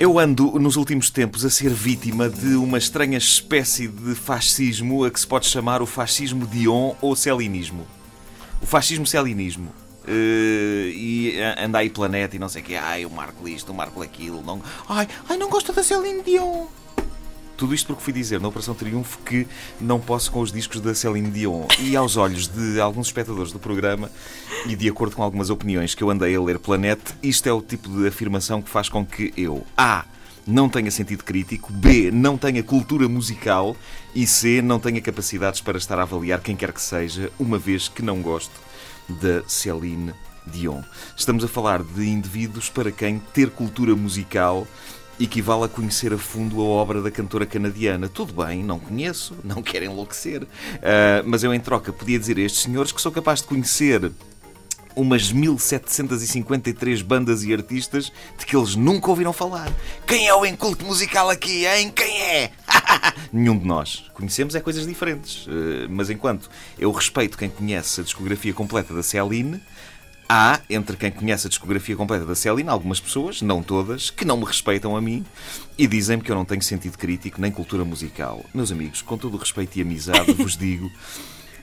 Eu ando nos últimos tempos a ser vítima de uma estranha espécie de fascismo a que se pode chamar o fascismo Dion ou celinismo. O fascismo-celinismo. Uh, e anda aí planeta e não sei o que, ai, eu marco isto, eu marco aquilo, não, ai, ai, não gosto da Celine Dion. Tudo isto porque fui dizer na Operação Triunfo que não posso com os discos da Celine Dion. E aos olhos de alguns espectadores do programa, e de acordo com algumas opiniões que eu andei a ler Planete, isto é o tipo de afirmação que faz com que eu, A, não tenha sentido crítico, B, não tenha cultura musical e C, não tenha capacidades para estar a avaliar quem quer que seja, uma vez que não gosto da Celine Dion. Estamos a falar de indivíduos para quem ter cultura musical equivale a conhecer a fundo a obra da cantora canadiana. Tudo bem, não conheço, não quero enlouquecer, uh, mas eu em troca podia dizer a estes senhores que sou capaz de conhecer umas 1753 bandas e artistas de que eles nunca ouviram falar. Quem é o inculto musical aqui, hein? Quem é? Nenhum de nós. Conhecemos é coisas diferentes. Uh, mas enquanto eu respeito quem conhece a discografia completa da Celine, Há, entre quem conhece a discografia completa da Celine, algumas pessoas, não todas, que não me respeitam a mim e dizem-me que eu não tenho sentido crítico nem cultura musical. Meus amigos, com todo o respeito e amizade, vos digo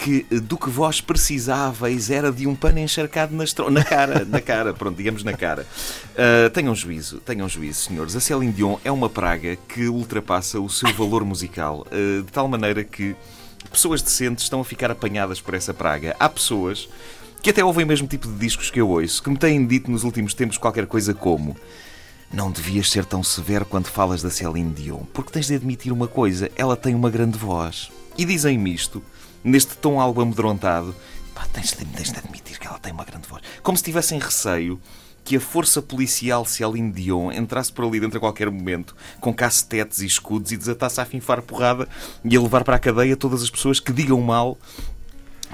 que do que vós precisávais era de um pano encharcado na, na cara, na cara, pronto, digamos na cara. Uh, tenham juízo, tenham juízo, senhores. A Céline Dion é uma praga que ultrapassa o seu valor musical, uh, de tal maneira que pessoas decentes estão a ficar apanhadas por essa praga. Há pessoas que até ouvem o mesmo tipo de discos que eu ouço, que me têm dito nos últimos tempos qualquer coisa como não devias ser tão severo quando falas da Céline Dion, porque tens de admitir uma coisa, ela tem uma grande voz. E dizem-me isto, neste tom algo amedrontado, pá, tens, de, tens de admitir que ela tem uma grande voz. Como se tivessem receio que a força policial Céline Dion entrasse por ali dentro a qualquer momento, com cacetetes e escudos, e desatasse a finfar porrada e a levar para a cadeia todas as pessoas que digam mal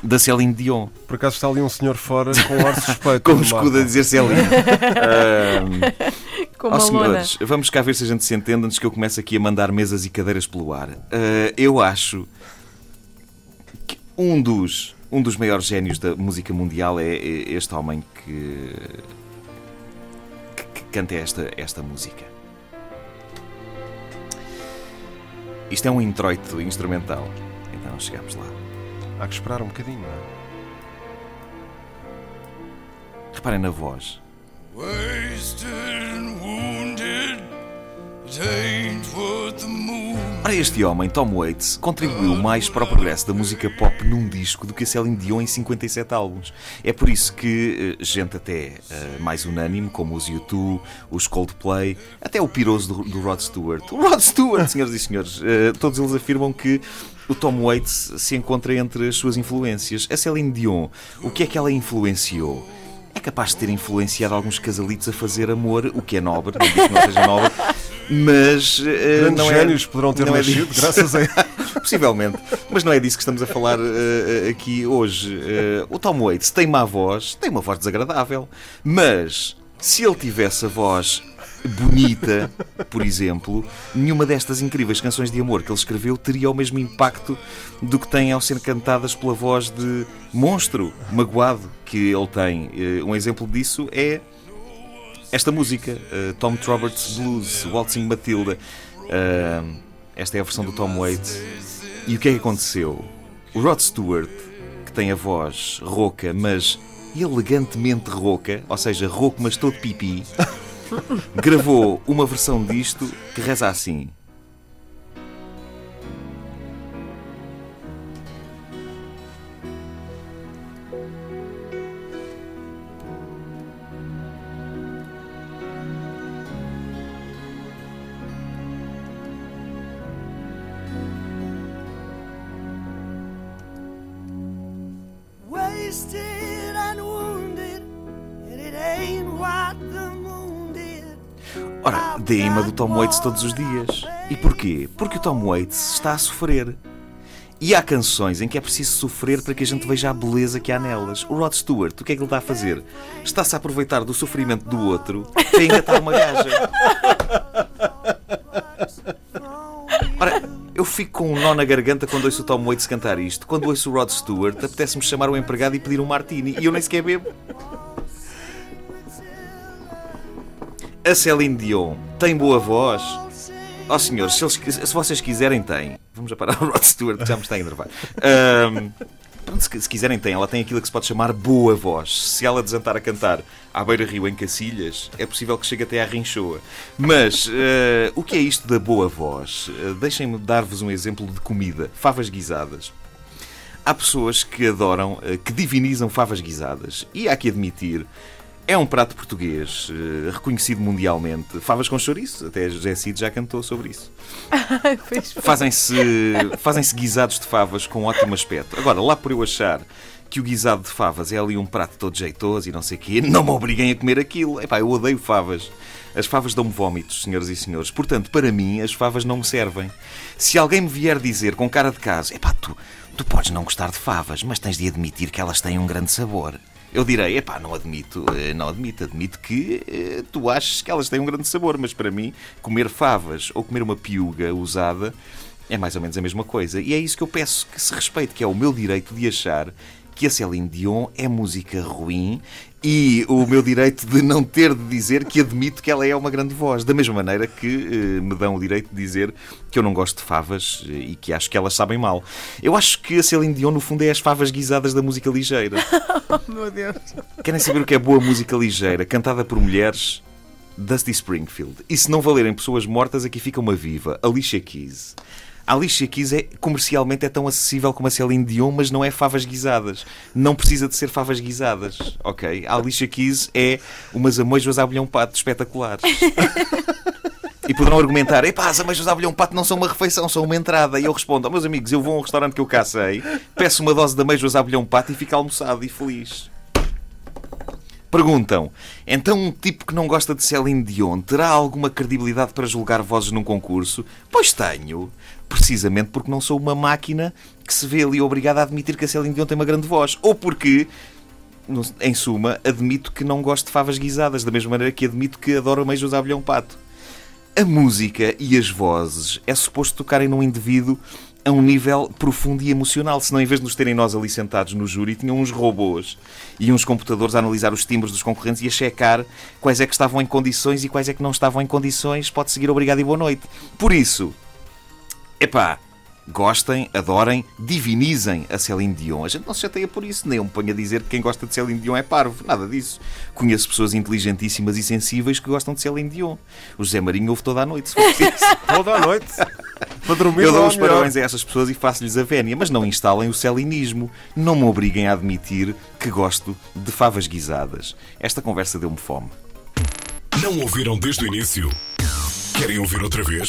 da Céline Dion. Por acaso está ali um senhor fora com um ar suspeito. Como escudo a dizer Céline. um, Com oh, senhores, vamos cá ver se a gente se entende antes que eu comece aqui a mandar mesas e cadeiras pelo ar. Uh, eu acho que um dos, um dos maiores génios da música mundial é, é este homem que, que, que canta esta, esta música. Isto é um introito instrumental. Então chegamos lá. Há que esperar um bocadinho, é? Reparem na voz. Ora, este homem, Tom Waits, contribuiu mais para o progresso da música pop num disco do que a Celine Dion em 57 álbuns. É por isso que eh, gente até uh, mais unânime, como os U2, os Coldplay, até o piroso do, do Rod Stewart. O Rod Stewart, senhoras e senhores, uh, todos eles afirmam que o Tom Waits se encontra entre as suas influências. A Celine Dion, o que é que ela influenciou? É capaz de ter influenciado alguns casalitos a fazer amor, o que é nobre, não digo que não seja nobre, mas. Uh, não é- génios é, poderão ter nascido é graças a. Possivelmente, mas não é disso que estamos a falar uh, aqui hoje. Uh, o Tom Waits tem má voz, tem uma voz desagradável, mas se ele tivesse a voz bonita, por exemplo, nenhuma destas incríveis canções de amor que ele escreveu teria o mesmo impacto do que tem ao ser cantadas pela voz de monstro magoado que ele tem. Eh, um exemplo disso é esta música, uh, Tom Roberts Blues, Waltzing Matilda. Uh, esta é a versão do Tom Waits. E o que é que aconteceu? O Rod Stewart, que tem a voz rouca, mas elegantemente rouca, ou seja, rouco, mas todo pipi gravou uma versão disto que reza assim. Wasted and wounded, and it ain't what the Ora, deem-me do Tom Waits todos os dias. E porquê? Porque o Tom Waits está a sofrer. E há canções em que é preciso sofrer para que a gente veja a beleza que há nelas. O Rod Stewart, o que é que ele está a fazer? Está-se a aproveitar do sofrimento do outro para engatar uma gaja. Ora, eu fico com um nó na garganta quando ouço o Tom Waits cantar isto. Quando ouço o Rod Stewart, apetece-me chamar o empregado e pedir um martini. E eu nem sequer bebo. A Celine Dion tem boa voz? Ó oh, senhores, se, eles, se, vocês quiserem, tem. Vamos a parar o Rod Stewart, que já me está a enervar. Um, se, se, quiserem, tem. Ela tem aquilo que se pode chamar boa voz. Se ela desantar a cantar à beira-rio em Cacilhas, é possível que chegue até à Rinchoa. Mas uh, o que é isto da boa voz? Uh, Deixem-me dar-vos um exemplo de comida: favas guisadas. Há pessoas que adoram, uh, que divinizam favas guisadas. E há que admitir é um prato português uh, reconhecido mundialmente. Favas com chouriço, até José Cid já cantou sobre isso. Fazem-se fazem guisados de favas com ótimo aspecto. Agora, lá por eu achar que o guisado de favas é ali um prato todo jeitoso e não sei o quê, não me obriguem a comer aquilo. Epá, eu odeio favas. As favas dão-me vómitos, senhoras e senhores. Portanto, para mim, as favas não me servem. Se alguém me vier dizer com cara de caso, epá, tu, tu podes não gostar de favas, mas tens de admitir que elas têm um grande sabor eu direi, epá, não admito, eh, não admito, admito que eh, tu achas que elas têm um grande sabor, mas para mim, comer favas ou comer uma piuga usada é mais ou menos a mesma coisa. E é isso que eu peço que se respeite, que é o meu direito de achar que a Céline Dion é música ruim e o meu direito de não ter de dizer que admito que ela é uma grande voz. Da mesma maneira que eh, me dão o direito de dizer que eu não gosto de favas eh, e que acho que elas sabem mal. Eu acho que a Céline Dion, no fundo, é as favas guisadas da música ligeira. oh, meu Deus. Querem saber o que é boa música ligeira, cantada por mulheres? Dusty Springfield. E se não valerem pessoas mortas, aqui fica uma viva, Alicia Keys. A Alicia Keys é, comercialmente é tão acessível como a Celine Dion, mas não é favas guisadas. Não precisa de ser favas guisadas, ok? A Alicia Keys é umas amoijas a bolhão pato espetaculares. E poderão argumentar: epá, as ameijas à bolhão pato não são uma refeição, são uma entrada. E eu respondo: oh, meus amigos, eu vou a um restaurante que eu cá sei, peço uma dose de ameijas à bolhão pato e fico almoçado e feliz. Perguntam: então um tipo que não gosta de Celine Dion terá alguma credibilidade para julgar vozes num concurso? Pois tenho. Precisamente porque não sou uma máquina que se vê ali obrigada a admitir que a Celine Dion tem uma grande voz. Ou porque, em suma, admito que não gosto de favas guisadas, da mesma maneira que admito que adoro ameijos a abelhão pato. A música e as vozes é suposto tocarem num indivíduo a um nível profundo e emocional. Senão, em vez de nos terem nós ali sentados no júri, tinham uns robôs e uns computadores a analisar os timbres dos concorrentes e a checar quais é que estavam em condições e quais é que não estavam em condições. Pode seguir obrigado e boa noite. Por isso, epá, gostem, adorem, divinizem a Céline Dion. A gente não se chateia por isso, nem eu me ponho a dizer que quem gosta de Céline Dion é parvo, nada disso. Conheço pessoas inteligentíssimas e sensíveis que gostam de Céline Dion. O José Marinho ouve toda a noite, se for preciso. toda a noite? Para dormir eu dou os parabéns a essas pessoas e faço-lhes a vénia, mas não instalem o celinismo. Não me obriguem a admitir que gosto de favas guisadas. Esta conversa deu-me fome. Não ouviram desde o início? Querem ouvir outra vez?